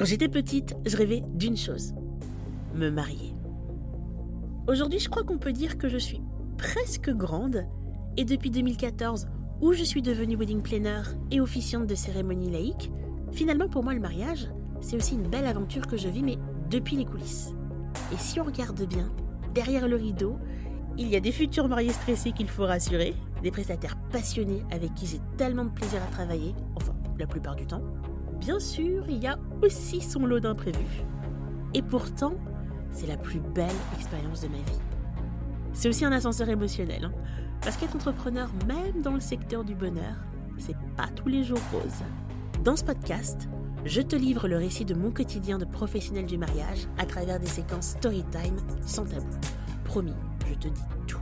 Quand j'étais petite, je rêvais d'une chose me marier. Aujourd'hui, je crois qu'on peut dire que je suis presque grande et depuis 2014, où je suis devenue wedding planner et officiante de cérémonie laïque, finalement pour moi le mariage, c'est aussi une belle aventure que je vis, mais depuis les coulisses. Et si on regarde bien, derrière le rideau, il y a des futurs mariés stressés qu'il faut rassurer, des prestataires passionnés avec qui j'ai tellement de plaisir à travailler, enfin la plupart du temps. Bien sûr, il y a aussi son lot d'imprévus. Et pourtant, c'est la plus belle expérience de ma vie. C'est aussi un ascenseur émotionnel, hein. parce qu'être entrepreneur, même dans le secteur du bonheur, c'est pas tous les jours rose. Dans ce podcast, je te livre le récit de mon quotidien de professionnel du mariage à travers des séquences story time sans tabou. Promis, je te dis tout.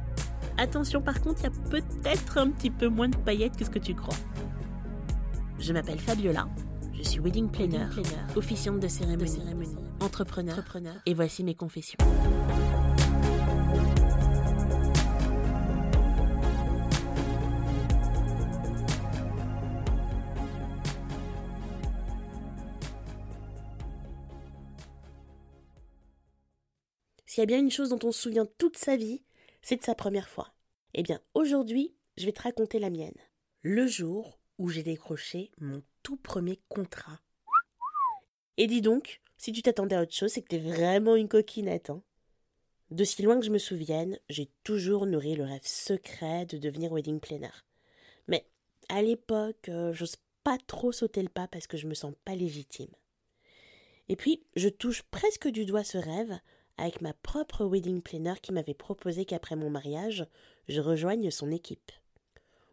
Attention par contre, il y a peut-être un petit peu moins de paillettes que ce que tu crois. Je m'appelle Fabiola, je suis wedding planner, officiante de cérémonie, entrepreneur, entrepreneur, et voici mes confessions. S'il y a bien une chose dont on se souvient toute sa vie, c'est de sa première fois. Eh bien, aujourd'hui, je vais te raconter la mienne. Le jour où j'ai décroché mon tout premier contrat. Et dis donc, si tu t'attendais à autre chose, c'est que t'es vraiment une coquinette. Hein. De si loin que je me souvienne, j'ai toujours nourri le rêve secret de devenir wedding planner. Mais à l'époque, euh, j'ose pas trop sauter le pas parce que je me sens pas légitime. Et puis, je touche presque du doigt ce rêve avec ma propre wedding planner qui m'avait proposé qu'après mon mariage, je rejoigne son équipe.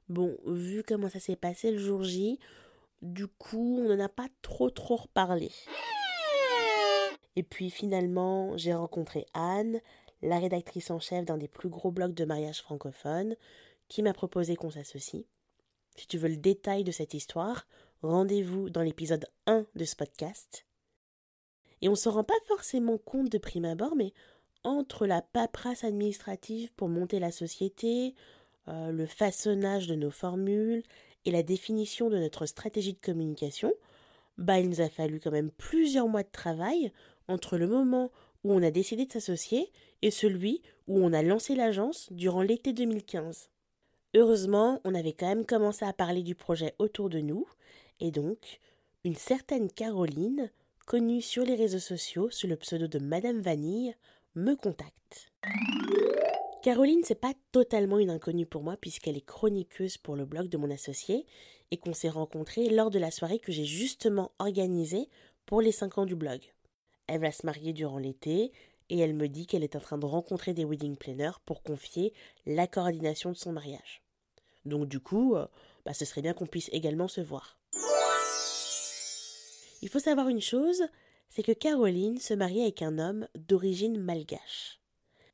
Bon, vu comment ça s'est passé le jour J, du coup, on n'en a pas trop trop reparlé. Et puis finalement, j'ai rencontré Anne, la rédactrice en chef d'un des plus gros blogs de mariage francophone, qui m'a proposé qu'on s'associe. Si tu veux le détail de cette histoire, rendez-vous dans l'épisode 1 de ce podcast. Et on ne se rend pas forcément compte de prime abord, mais entre la paperasse administrative pour monter la société, euh, le façonnage de nos formules et la définition de notre stratégie de communication, bah il nous a fallu quand même plusieurs mois de travail entre le moment où on a décidé de s'associer et celui où on a lancé l'agence durant l'été 2015. Heureusement, on avait quand même commencé à parler du projet autour de nous, et donc, une certaine Caroline, connue sur les réseaux sociaux sous le pseudo de Madame Vanille, me contacte. Caroline, c'est pas totalement une inconnue pour moi puisqu'elle est chroniqueuse pour le blog de mon associé et qu'on s'est rencontrés lors de la soirée que j'ai justement organisée pour les 5 ans du blog. Elle va se marier durant l'été et elle me dit qu'elle est en train de rencontrer des wedding planners pour confier la coordination de son mariage. Donc du coup, euh, bah, ce serait bien qu'on puisse également se voir. Il faut savoir une chose, c'est que Caroline se marie avec un homme d'origine malgache.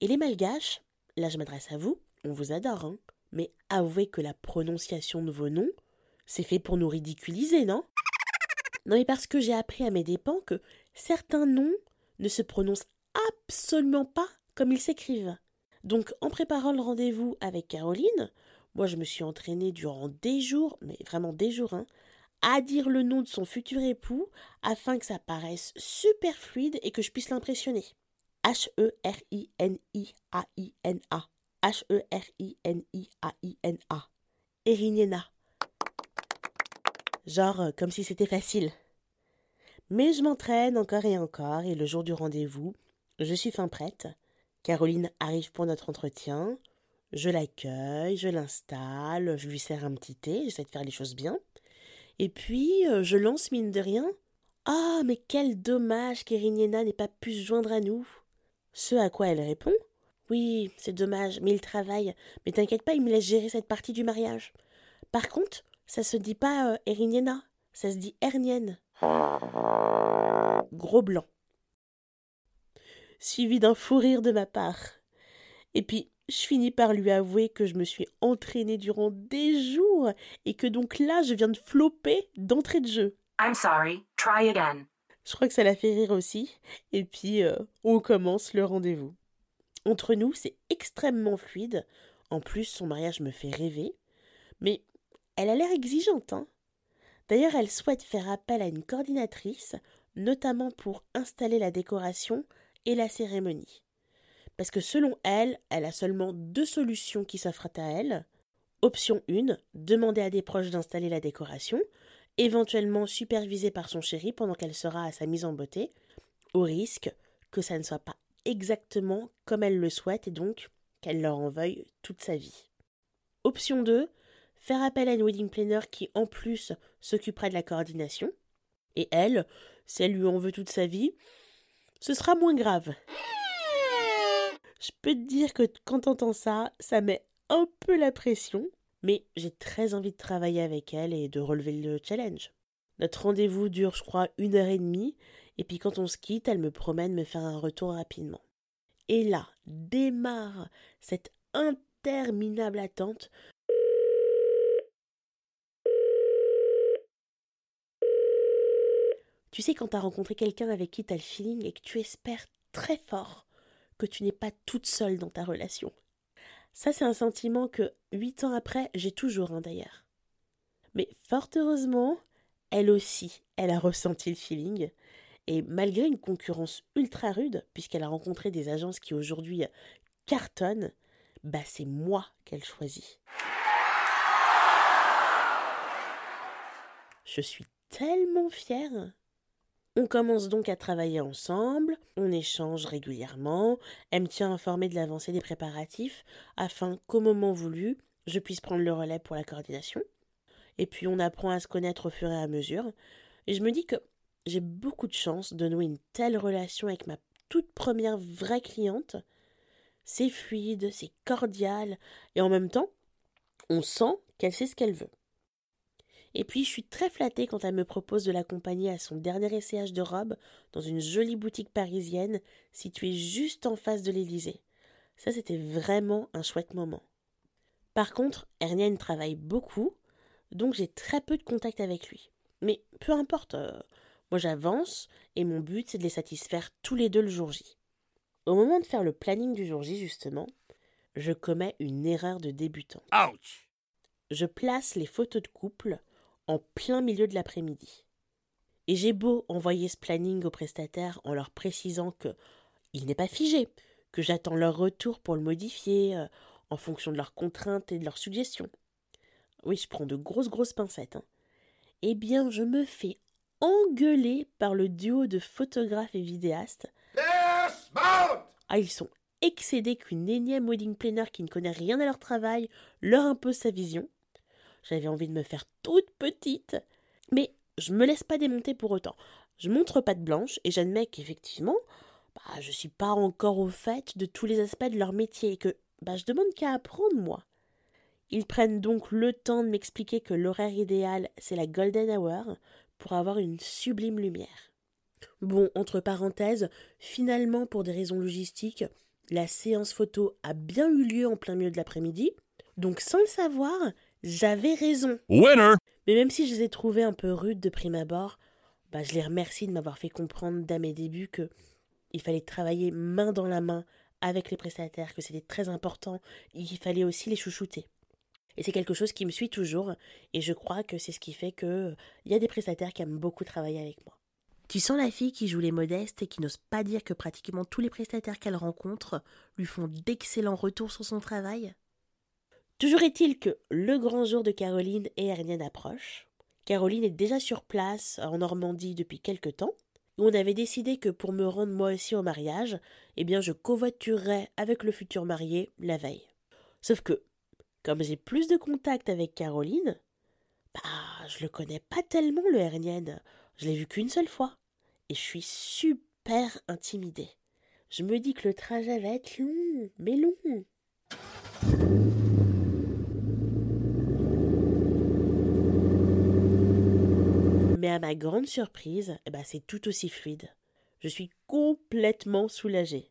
Et les malgaches, là je m'adresse à vous, on vous adore, hein, mais avouez que la prononciation de vos noms, c'est fait pour nous ridiculiser, non? Non mais parce que j'ai appris à mes dépens que certains noms ne se prononcent absolument pas comme ils s'écrivent. Donc, en préparant le rendez-vous avec Caroline, moi je me suis entraînée durant des jours, mais vraiment des jours, hein, à dire le nom de son futur époux afin que ça paraisse super fluide et que je puisse l'impressionner. H-E-R-I-N-I-A-I-N-A. H-E-R-I-N-I-A-I-N-A. Eriniena. Genre euh, comme si c'était facile. Mais je m'entraîne encore et encore, et le jour du rendez-vous, je suis fin prête. Caroline arrive pour notre entretien. Je l'accueille, je l'installe, je lui sers un petit thé, j'essaie de faire les choses bien. Et puis, euh, je lance mine de rien. Ah, mais quel dommage qu'Eriniena n'ait pas pu se joindre à nous. Ce à quoi elle répond. Oui, c'est dommage, mais il travaille. Mais t'inquiète pas, il me laisse gérer cette partie du mariage. Par contre, ça se dit pas euh, ça se dit Hernienne. Gros blanc. Suivi d'un fou rire de ma part. Et puis, je finis par lui avouer que je me suis entraînée durant des jours et que donc là, je viens de flopper d'entrée de jeu. I'm sorry, try again. Je crois que ça la fait rire aussi. Et puis, euh, on commence le rendez-vous. Entre nous, c'est extrêmement fluide. En plus, son mariage me fait rêver. Mais elle a l'air exigeante, hein. D'ailleurs, elle souhaite faire appel à une coordinatrice notamment pour installer la décoration et la cérémonie. Parce que selon elle, elle a seulement deux solutions qui s'offrent à elle. Option 1, demander à des proches d'installer la décoration, éventuellement supervisée par son chéri pendant qu'elle sera à sa mise en beauté, au risque que ça ne soit pas exactement comme elle le souhaite et donc qu'elle leur en veuille toute sa vie. Option 2, faire appel à une wedding planner qui en plus s'occupera de la coordination. Et elle, si elle lui en veut toute sa vie, ce sera moins grave. Je peux te dire que quand t'entends ça, ça met un peu la pression, mais j'ai très envie de travailler avec elle et de relever le challenge. Notre rendez-vous dure, je crois, une heure et demie, et puis quand on se quitte, elle me promet de me faire un retour rapidement. Et là, démarre cette interminable attente. Tu sais, quand t'as rencontré quelqu'un avec qui t'as le feeling et que tu espères très fort que tu n'es pas toute seule dans ta relation. Ça, c'est un sentiment que, huit ans après, j'ai toujours, hein, d'ailleurs. Mais fort heureusement, elle aussi, elle a ressenti le feeling. Et malgré une concurrence ultra rude, puisqu'elle a rencontré des agences qui aujourd'hui cartonnent, bah c'est moi qu'elle choisit. Je suis tellement fière. On commence donc à travailler ensemble, on échange régulièrement, elle me tient informée de l'avancée des préparatifs, afin qu'au moment voulu, je puisse prendre le relais pour la coordination. Et puis on apprend à se connaître au fur et à mesure, et je me dis que j'ai beaucoup de chance de nouer une telle relation avec ma toute première vraie cliente. C'est fluide, c'est cordial, et en même temps, on sent qu'elle sait ce qu'elle veut. Et puis, je suis très flattée quand elle me propose de l'accompagner à son dernier essayage de robe dans une jolie boutique parisienne située juste en face de l'Élysée. Ça, c'était vraiment un chouette moment. Par contre, Hernienne travaille beaucoup, donc j'ai très peu de contact avec lui. Mais peu importe, euh, moi j'avance et mon but c'est de les satisfaire tous les deux le jour J. Au moment de faire le planning du jour J, justement, je commets une erreur de débutant. Ouch! Je place les photos de couple en plein milieu de l'après-midi. Et j'ai beau envoyer ce planning aux prestataires en leur précisant que il n'est pas figé, que j'attends leur retour pour le modifier euh, en fonction de leurs contraintes et de leurs suggestions. Oui, je prends de grosses grosses pincettes. Hein. Eh bien, je me fais engueuler par le duo de photographes et vidéastes. Ah, ils sont excédés qu'une énième wedding planner qui ne connaît rien à leur travail leur impose sa vision. J'avais envie de me faire toute petite. Mais je me laisse pas démonter pour autant. Je montre pas de blanche et j'admets qu'effectivement, bah, je suis pas encore au fait de tous les aspects de leur métier et que bah, je demande qu'à apprendre moi. Ils prennent donc le temps de m'expliquer que l'horaire idéal, c'est la golden hour pour avoir une sublime lumière. Bon, entre parenthèses, finalement, pour des raisons logistiques, la séance photo a bien eu lieu en plein milieu de l'après-midi, donc sans le savoir, j'avais raison. Winner! Mais même si je les ai trouvés un peu rudes de prime abord, bah, je les remercie de m'avoir fait comprendre dès mes débuts que il fallait travailler main dans la main avec les prestataires, que c'était très important, et qu'il fallait aussi les chouchouter. Et c'est quelque chose qui me suit toujours, et je crois que c'est ce qui fait que il y a des prestataires qui aiment beaucoup travailler avec moi. Tu sens la fille qui joue les modestes et qui n'ose pas dire que pratiquement tous les prestataires qu'elle rencontre lui font d'excellents retours sur son travail? Toujours est-il que le grand jour de Caroline et Hernienne approche. Caroline est déjà sur place en Normandie depuis quelque temps. On avait décidé que pour me rendre moi aussi au mariage, eh bien je covoiturerais avec le futur marié la veille. Sauf que, comme j'ai plus de contact avec Caroline, bah je le connais pas tellement le Hernienne. Je l'ai vu qu'une seule fois. Et je suis super intimidée. Je me dis que le trajet va être long, mais long. Mais à ma grande surprise, eh ben, c'est tout aussi fluide. Je suis complètement soulagée.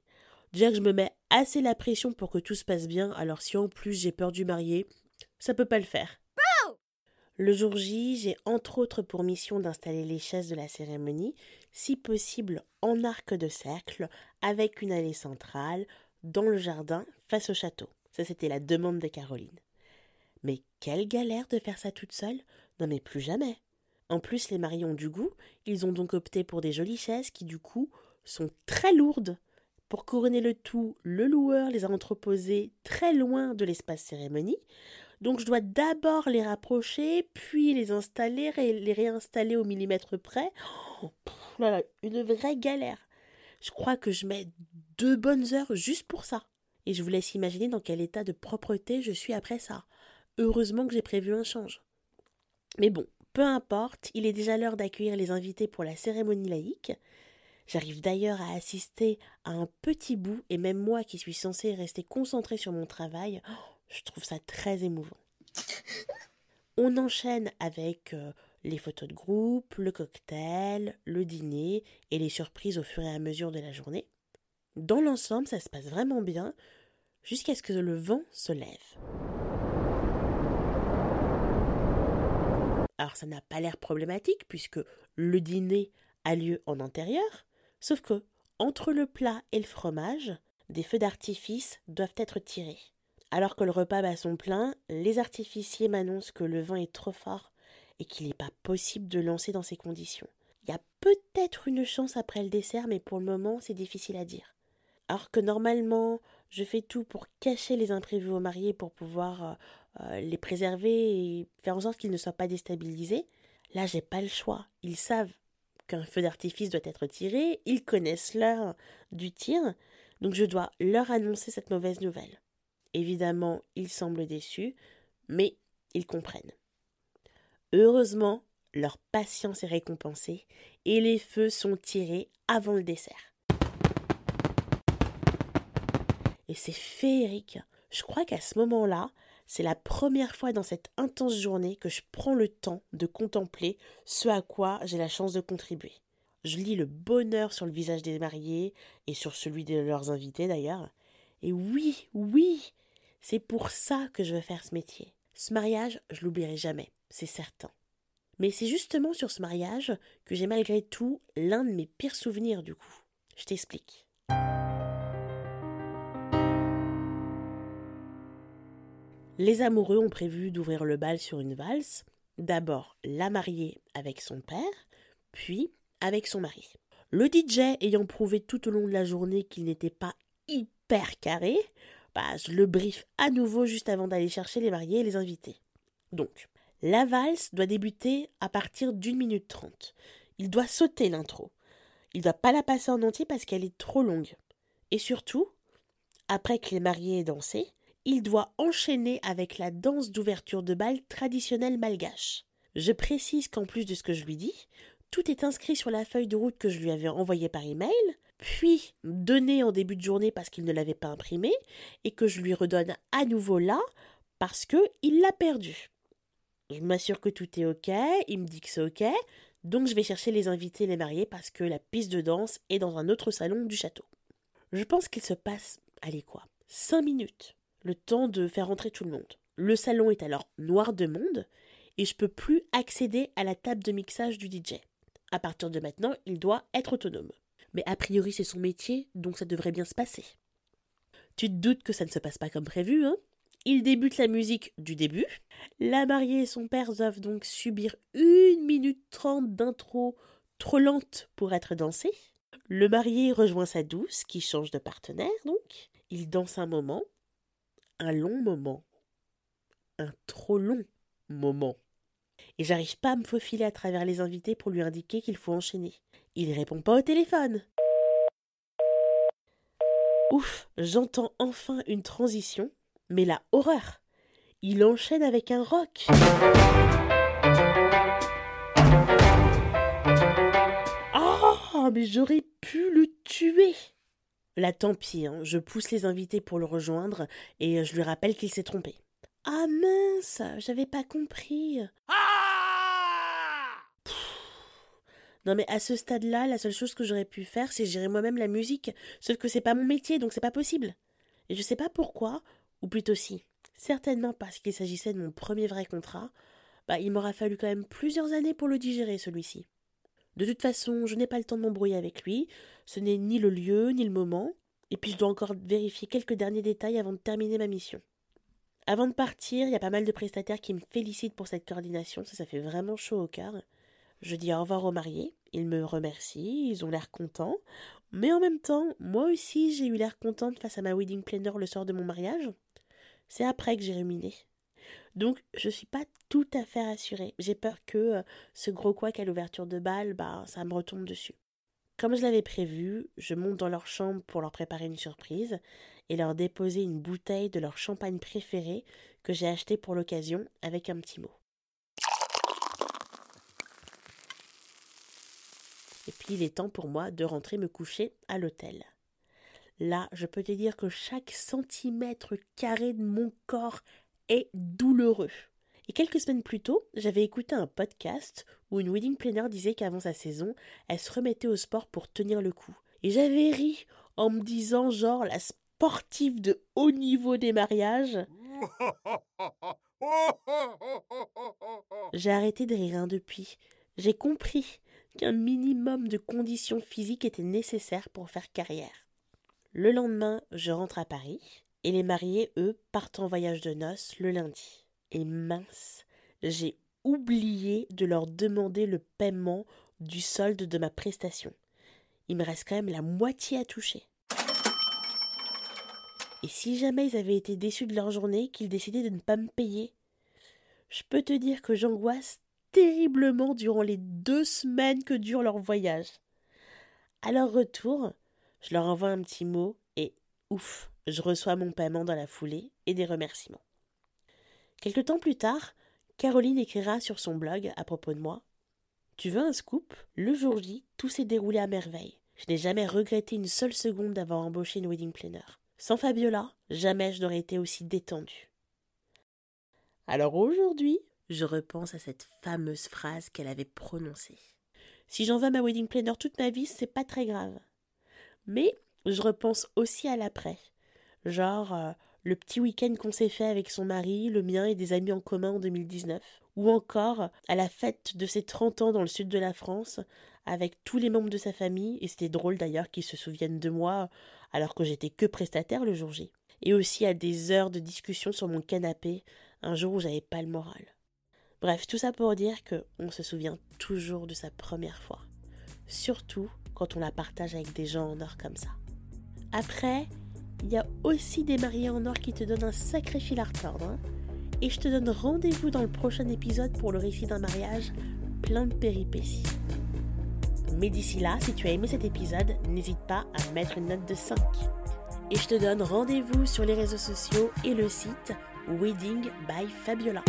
Déjà que je me mets assez la pression pour que tout se passe bien, alors si en plus j'ai peur du marié, ça peut pas le faire. Le jour J, j'ai entre autres pour mission d'installer les chaises de la cérémonie, si possible en arc de cercle, avec une allée centrale, dans le jardin, face au château. Ça, c'était la demande de Caroline. Mais quelle galère de faire ça toute seule? Non mais plus jamais. En plus, les mariés ont du goût, ils ont donc opté pour des jolies chaises qui, du coup, sont très lourdes. Pour couronner le tout, le loueur les a entreposées très loin de l'espace cérémonie, donc je dois d'abord les rapprocher, puis les installer et les réinstaller au millimètre près. Oh, voilà, une vraie galère. Je crois que je mets deux bonnes heures juste pour ça. Et je vous laisse imaginer dans quel état de propreté je suis après ça. Heureusement que j'ai prévu un change. Mais bon, peu importe, il est déjà l'heure d'accueillir les invités pour la cérémonie laïque. J'arrive d'ailleurs à assister à un petit bout, et même moi qui suis censée rester concentrée sur mon travail, je trouve ça très émouvant. On enchaîne avec euh, les photos de groupe, le cocktail, le dîner et les surprises au fur et à mesure de la journée. Dans l'ensemble, ça se passe vraiment bien jusqu'à ce que le vent se lève. Alors ça n'a pas l'air problématique puisque le dîner a lieu en intérieur, sauf que entre le plat et le fromage, des feux d'artifice doivent être tirés. Alors que le repas bat son plein, les artificiers m'annoncent que le vent est trop fort et qu'il n'est pas possible de lancer dans ces conditions. Il y a peut-être une chance après le dessert, mais pour le moment, c'est difficile à dire. Alors que normalement, je fais tout pour cacher les imprévus aux mariés pour pouvoir euh, les préserver et faire en sorte qu'ils ne soient pas déstabilisés. Là, j'ai pas le choix. Ils savent qu'un feu d'artifice doit être tiré, ils connaissent l'heure du tir, donc je dois leur annoncer cette mauvaise nouvelle. Évidemment, ils semblent déçus, mais ils comprennent. Heureusement, leur patience est récompensée et les feux sont tirés avant le dessert. Et c'est féerique. Je crois qu'à ce moment-là, c'est la première fois dans cette intense journée que je prends le temps de contempler ce à quoi j'ai la chance de contribuer. Je lis le bonheur sur le visage des mariés et sur celui de leurs invités d'ailleurs. Et oui, oui, c'est pour ça que je veux faire ce métier. Ce mariage, je l'oublierai jamais, c'est certain. Mais c'est justement sur ce mariage que j'ai malgré tout l'un de mes pires souvenirs du coup. Je t'explique. Les amoureux ont prévu d'ouvrir le bal sur une valse, d'abord la mariée avec son père, puis avec son mari. Le DJ ayant prouvé tout au long de la journée qu'il n'était pas hyper carré, bah, je le brief à nouveau juste avant d'aller chercher les mariés et les invités. Donc, la valse doit débuter à partir d'une minute trente. Il doit sauter l'intro. Il ne doit pas la passer en entier parce qu'elle est trop longue. Et surtout, après que les mariés aient dansé, il doit enchaîner avec la danse d'ouverture de bal traditionnelle malgache. Je précise qu'en plus de ce que je lui dis, tout est inscrit sur la feuille de route que je lui avais envoyée par email, puis donné en début de journée parce qu'il ne l'avait pas imprimé, et que je lui redonne à nouveau là parce que il l'a perdu. Je m'assure que tout est ok, il me dit que c'est ok, donc je vais chercher les invités et les mariés parce que la piste de danse est dans un autre salon du château. Je pense qu'il se passe, allez quoi, cinq minutes, le temps de faire entrer tout le monde. Le salon est alors noir de monde et je peux plus accéder à la table de mixage du DJ. À partir de maintenant, il doit être autonome mais a priori c'est son métier, donc ça devrait bien se passer. Tu te doutes que ça ne se passe pas comme prévu, hein? Il débute la musique du début. La mariée et son père doivent donc subir une minute trente d'intro trop lente pour être dansée. Le marié rejoint sa douce, qui change de partenaire donc. Il danse un moment, un long moment, un trop long moment. Et j'arrive pas à me faufiler à travers les invités pour lui indiquer qu'il faut enchaîner. Il répond pas au téléphone. Ouf, j'entends enfin une transition, mais la horreur. Il enchaîne avec un rock. Oh, mais j'aurais pu le tuer. Là, tant pis, hein, je pousse les invités pour le rejoindre et je lui rappelle qu'il s'est trompé. Ah mince, j'avais pas compris. Ah non mais à ce stade-là, la seule chose que j'aurais pu faire, c'est gérer moi-même la musique. Sauf que c'est pas mon métier, donc c'est pas possible. Et je sais pas pourquoi, ou plutôt si, certainement parce qu'il s'agissait de mon premier vrai contrat, bah il m'aura fallu quand même plusieurs années pour le digérer celui-ci. De toute façon, je n'ai pas le temps de m'embrouiller avec lui, ce n'est ni le lieu, ni le moment, et puis je dois encore vérifier quelques derniers détails avant de terminer ma mission. Avant de partir, il y a pas mal de prestataires qui me félicitent pour cette coordination, ça ça fait vraiment chaud au cœur. Je dis au revoir aux mariés, ils me remercient, ils ont l'air contents, mais en même temps, moi aussi j'ai eu l'air contente face à ma wedding planner le soir de mon mariage. C'est après que j'ai ruminé. Donc je suis pas tout à fait rassurée. J'ai peur que euh, ce gros couac à l'ouverture de bal, bah ça me retombe dessus. Comme je l'avais prévu, je monte dans leur chambre pour leur préparer une surprise et leur déposer une bouteille de leur champagne préféré que j'ai acheté pour l'occasion avec un petit mot. Et puis il est temps pour moi de rentrer me coucher à l'hôtel. Là, je peux te dire que chaque centimètre carré de mon corps douloureux. Et quelques semaines plus tôt, j'avais écouté un podcast où une wedding planner disait qu'avant sa saison, elle se remettait au sport pour tenir le coup. Et j'avais ri en me disant genre la sportive de haut niveau des mariages. J'ai arrêté de rire hein, depuis. J'ai compris qu'un minimum de conditions physiques était nécessaire pour faire carrière. Le lendemain, je rentre à Paris et les mariés, eux, partent en voyage de noces le lundi. Et mince, j'ai oublié de leur demander le paiement du solde de ma prestation. Il me reste quand même la moitié à toucher. Et si jamais ils avaient été déçus de leur journée, qu'ils décidaient de ne pas me payer, je peux te dire que j'angoisse terriblement durant les deux semaines que dure leur voyage. À leur retour, je leur envoie un petit mot et ouf, je reçois mon paiement dans la foulée et des remerciements. Quelque temps plus tard, Caroline écrira sur son blog à propos de moi. Tu veux un scoop? Le jour J, tout s'est déroulé à merveille. Je n'ai jamais regretté une seule seconde d'avoir embauché une wedding planner. Sans Fabiola, jamais je n'aurais été aussi détendue. Alors aujourd'hui, je repense à cette fameuse phrase qu'elle avait prononcée. Si j'en veux ma wedding planner toute ma vie, c'est pas très grave. Mais je repense aussi à l'après. Genre euh, le petit week-end qu'on s'est fait avec son mari, le mien et des amis en commun en 2019. Ou encore à la fête de ses 30 ans dans le sud de la France, avec tous les membres de sa famille, et c'était drôle d'ailleurs qu'ils se souviennent de moi alors que j'étais que prestataire le jour J. Et aussi à des heures de discussion sur mon canapé, un jour où j'avais pas le moral. Bref, tout ça pour dire que on se souvient toujours de sa première fois. Surtout quand on la partage avec des gens en or comme ça. Après, il y a aussi des mariés en or qui te donnent un sacré fil à retordre. Hein. et je te donne rendez-vous dans le prochain épisode pour le récit d'un mariage plein de péripéties. Mais d'ici là, si tu as aimé cet épisode, n'hésite pas à mettre une note de 5. Et je te donne rendez-vous sur les réseaux sociaux et le site Wedding by Fabiola.